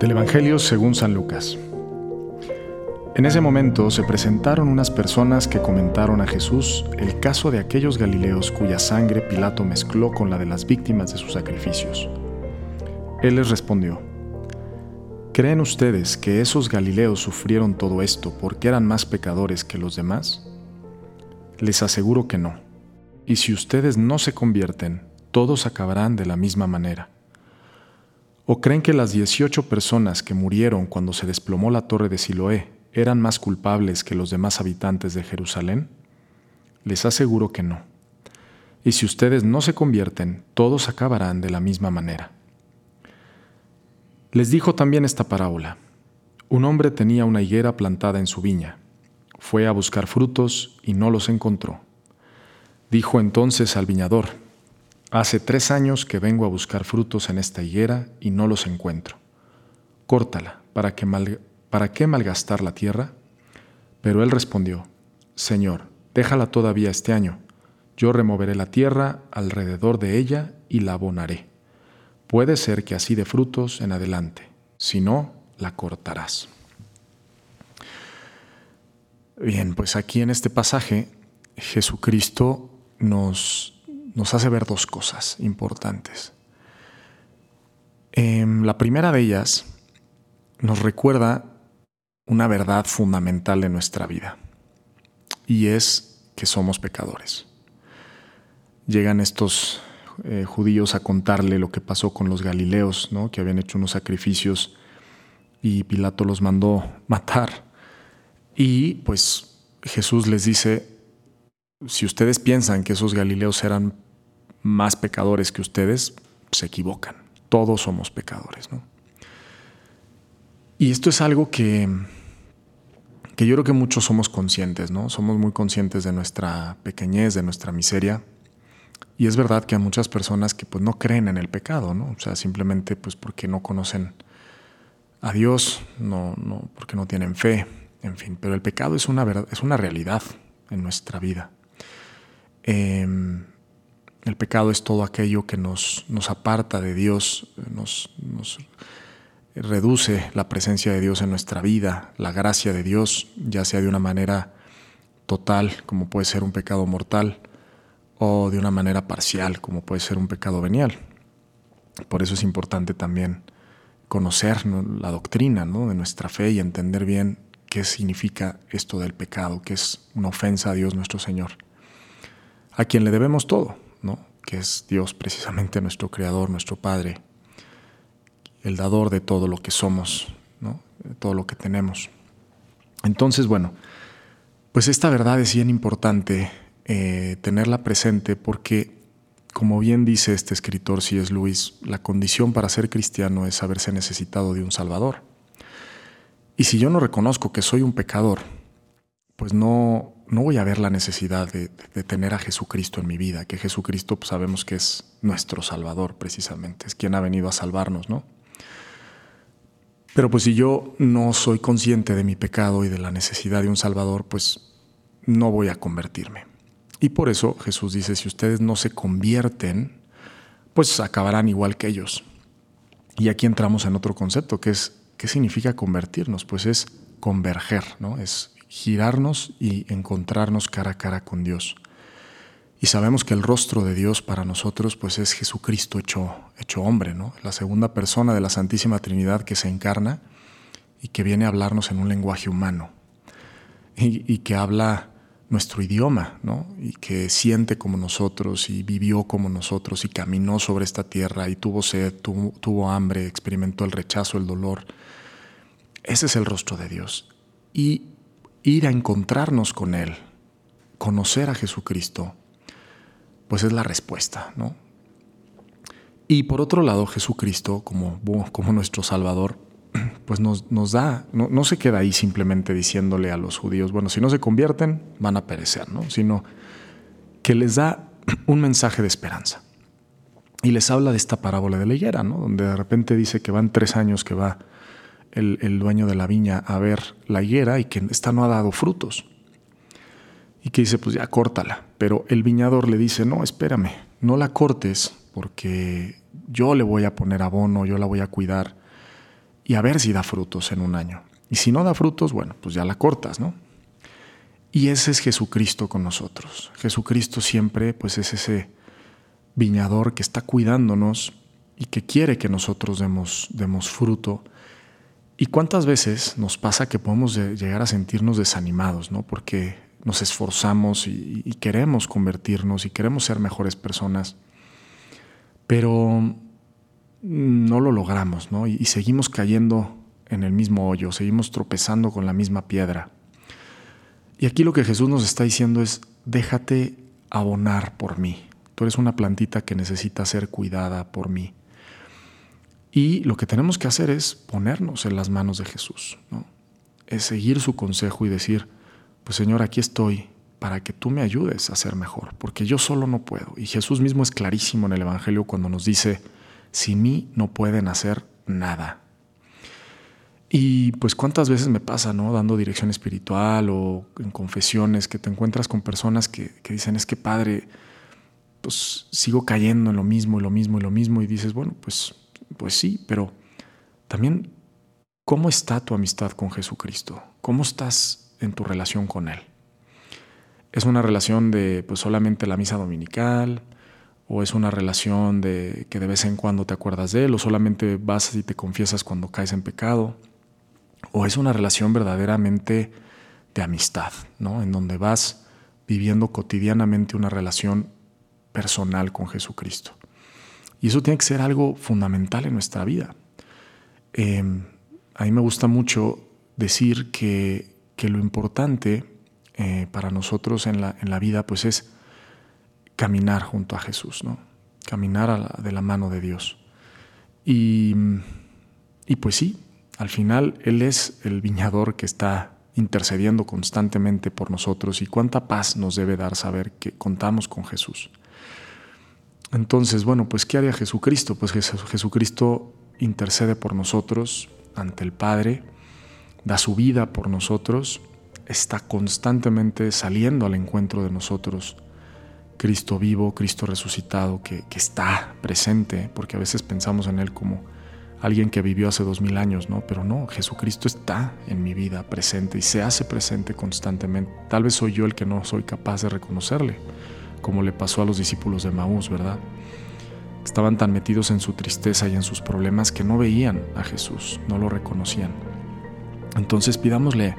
Del Evangelio según San Lucas. En ese momento se presentaron unas personas que comentaron a Jesús el caso de aquellos Galileos cuya sangre Pilato mezcló con la de las víctimas de sus sacrificios. Él les respondió, ¿Creen ustedes que esos Galileos sufrieron todo esto porque eran más pecadores que los demás? Les aseguro que no. Y si ustedes no se convierten, todos acabarán de la misma manera. ¿O creen que las 18 personas que murieron cuando se desplomó la torre de Siloé eran más culpables que los demás habitantes de Jerusalén? Les aseguro que no. Y si ustedes no se convierten, todos acabarán de la misma manera. Les dijo también esta parábola. Un hombre tenía una higuera plantada en su viña. Fue a buscar frutos y no los encontró. Dijo entonces al viñador, Hace tres años que vengo a buscar frutos en esta higuera y no los encuentro. Córtala, ¿para qué, ¿para qué malgastar la tierra? Pero él respondió, Señor, déjala todavía este año. Yo removeré la tierra alrededor de ella y la abonaré. Puede ser que así de frutos en adelante, si no, la cortarás. Bien, pues aquí en este pasaje Jesucristo nos nos hace ver dos cosas importantes. Em, la primera de ellas nos recuerda una verdad fundamental de nuestra vida y es que somos pecadores. Llegan estos eh, judíos a contarle lo que pasó con los galileos, ¿no? que habían hecho unos sacrificios y Pilato los mandó matar. Y pues Jesús les dice, si ustedes piensan que esos galileos eran más pecadores que ustedes, se equivocan. Todos somos pecadores, ¿no? Y esto es algo que, que yo creo que muchos somos conscientes, ¿no? Somos muy conscientes de nuestra pequeñez, de nuestra miseria. Y es verdad que hay muchas personas que pues no creen en el pecado, ¿no? O sea, simplemente pues porque no conocen a Dios, no, no, porque no tienen fe, en fin. Pero el pecado es una, verdad, es una realidad en nuestra vida. Eh, pecado es todo aquello que nos, nos aparta de Dios, nos, nos, reduce la presencia de Dios en nuestra vida, la gracia de Dios, ya sea de una manera total, como puede ser un pecado mortal, o de una manera parcial, como puede ser un pecado venial. Por eso es importante también conocer la doctrina de nuestra fe y entender bien qué significa esto del pecado, que es una ofensa a Dios nuestro Señor, a quien le debemos todo, que es Dios precisamente nuestro Creador, nuestro Padre, el dador de todo lo que somos, de todo lo que tenemos. Entonces, bueno, pues esta verdad es bien importante eh, tenerla presente porque, como bien dice este escritor si es Luis, la condición para ser cristiano es haberse necesitado de un Salvador. Y si yo no reconozco que soy un pecador, pues no, no voy a ver la necesidad de, tener a Jesucristo en mi vida, que Jesucristo pues, sabemos que es nuestro Salvador precisamente, es quien ha venido a salvarnos, ¿no? Pero pues si yo no soy consciente de mi pecado y de la necesidad de un Salvador, pues no voy a convertirme. Y por eso Jesús dice, si ustedes no se convierten, pues acabarán igual que ellos. Y aquí entramos en otro concepto, que es, ¿qué significa convertirnos? Pues es converger, ¿no? Es girarnos y encontrarnos cara a cara con Dios. Y sabemos que el rostro de Dios para nosotros pues es Jesucristo hecho, hecho hombre, ¿no? la segunda persona de la Santísima Trinidad que se encarna y que viene a hablarnos en un lenguaje humano y, que habla nuestro idioma, ¿no? y que siente como nosotros y vivió como nosotros y caminó sobre esta tierra y tuvo sed, tuvo, tuvo hambre, experimentó el rechazo, el dolor. Ese es el rostro de Dios. Y ir a encontrarnos con Él, conocer a Jesucristo, pues es la respuesta, ¿no? Y por otro lado, Jesucristo, como, como nuestro Salvador, pues nos, nos da, no, no, se queda ahí simplemente diciéndole a los judíos, bueno, si no se convierten, van a perecer, ¿no? Sino que les da un mensaje de esperanza. Y les habla de esta parábola de la higuera, ¿no? Donde de repente dice que van tres años que va el, dueño de la viña a ver la higuera y que esta no ha dado frutos. Y que dice, pues ya córtala. Pero el viñador le dice, no, espérame, no la cortes porque yo le voy a poner abono, yo la voy a cuidar y a ver si da frutos en un año. Y si no da frutos, bueno, pues ya la cortas, ¿no? Y ese es Jesucristo con nosotros. Jesucristo siempre, pues es ese viñador que está cuidándonos y que quiere que nosotros demos, demos fruto. ¿Y cuántas veces nos pasa que podemos llegar a sentirnos desanimados, ¿no? Porque nos esforzamos y, queremos convertirnos y queremos ser mejores personas, pero no lo logramos, ¿no? Y, y seguimos cayendo en el mismo hoyo, seguimos tropezando con la misma piedra. Y aquí lo que Jesús nos está diciendo es, déjate abonar por mí. Tú eres una plantita que necesita ser cuidada por mí. Y lo que tenemos que hacer es ponernos en las manos de Jesús. Es seguir su consejo y decir, pues Señor, aquí estoy para que tú me ayudes a ser mejor, porque yo solo no puedo. Y Jesús mismo es clarísimo en el Evangelio cuando nos dice, sin mí no pueden hacer nada. Y pues cuántas veces me pasa, ¿no? Dando dirección espiritual o en confesiones, que te encuentras con personas que, que dicen, es que Padre, pues sigo cayendo en lo mismo y lo mismo y lo mismo. Y dices, bueno, pues, pues sí, pero también, ¿cómo está tu amistad con Jesucristo? ¿Cómo estás en tu relación con Él. ¿Es una relación de pues, solamente la misa dominical? ¿O es una relación de que de vez en cuando te acuerdas de Él? ¿O solamente vas y te confiesas cuando caes en pecado? ¿O es una relación verdaderamente de amistad, ¿no? en donde vas viviendo cotidianamente una relación personal con Jesucristo? Y eso tiene que ser algo fundamental en nuestra vida. Em, a mí me gusta mucho decir que que lo importante eh, para nosotros en la, en la, vida pues es caminar junto a Jesús, ¿no? caminar de la mano de Dios. Y, y pues sí, al final Él es el viñador que está intercediendo constantemente por nosotros y cuánta paz nos debe dar saber que contamos con Jesús. Entonces, bueno, pues ¿qué haría Jesucristo? Pues Jesucristo intercede por nosotros ante el Padre, da su vida por nosotros, está constantemente saliendo al encuentro de nosotros. Cristo vivo, Cristo resucitado, que, está presente, porque a veces pensamos en Él como alguien que vivió hace dos mil años, ¿no? Pero no, Jesucristo está en mi vida presente y se hace presente constantemente. Tal vez soy yo el que no soy capaz de reconocerle, como le pasó a los discípulos de Maús, ¿verdad? Estaban tan metidos en su tristeza y en sus problemas que no veían a Jesús, no lo reconocían. Entonces pidámosle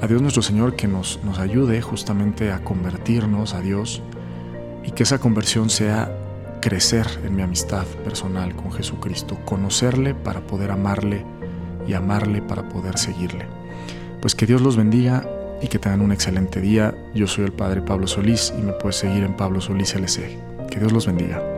a Dios nuestro Señor que nos, nos ayude justamente a convertirnos a Dios y que esa conversión sea crecer en mi amistad personal con Jesucristo, conocerle para poder amarle y amarle para poder seguirle. Pues que Dios los bendiga y que tengan un excelente día. Yo soy el Padre Pablo Solís y me puedes seguir en Pablo Solís LC. Que Dios los bendiga.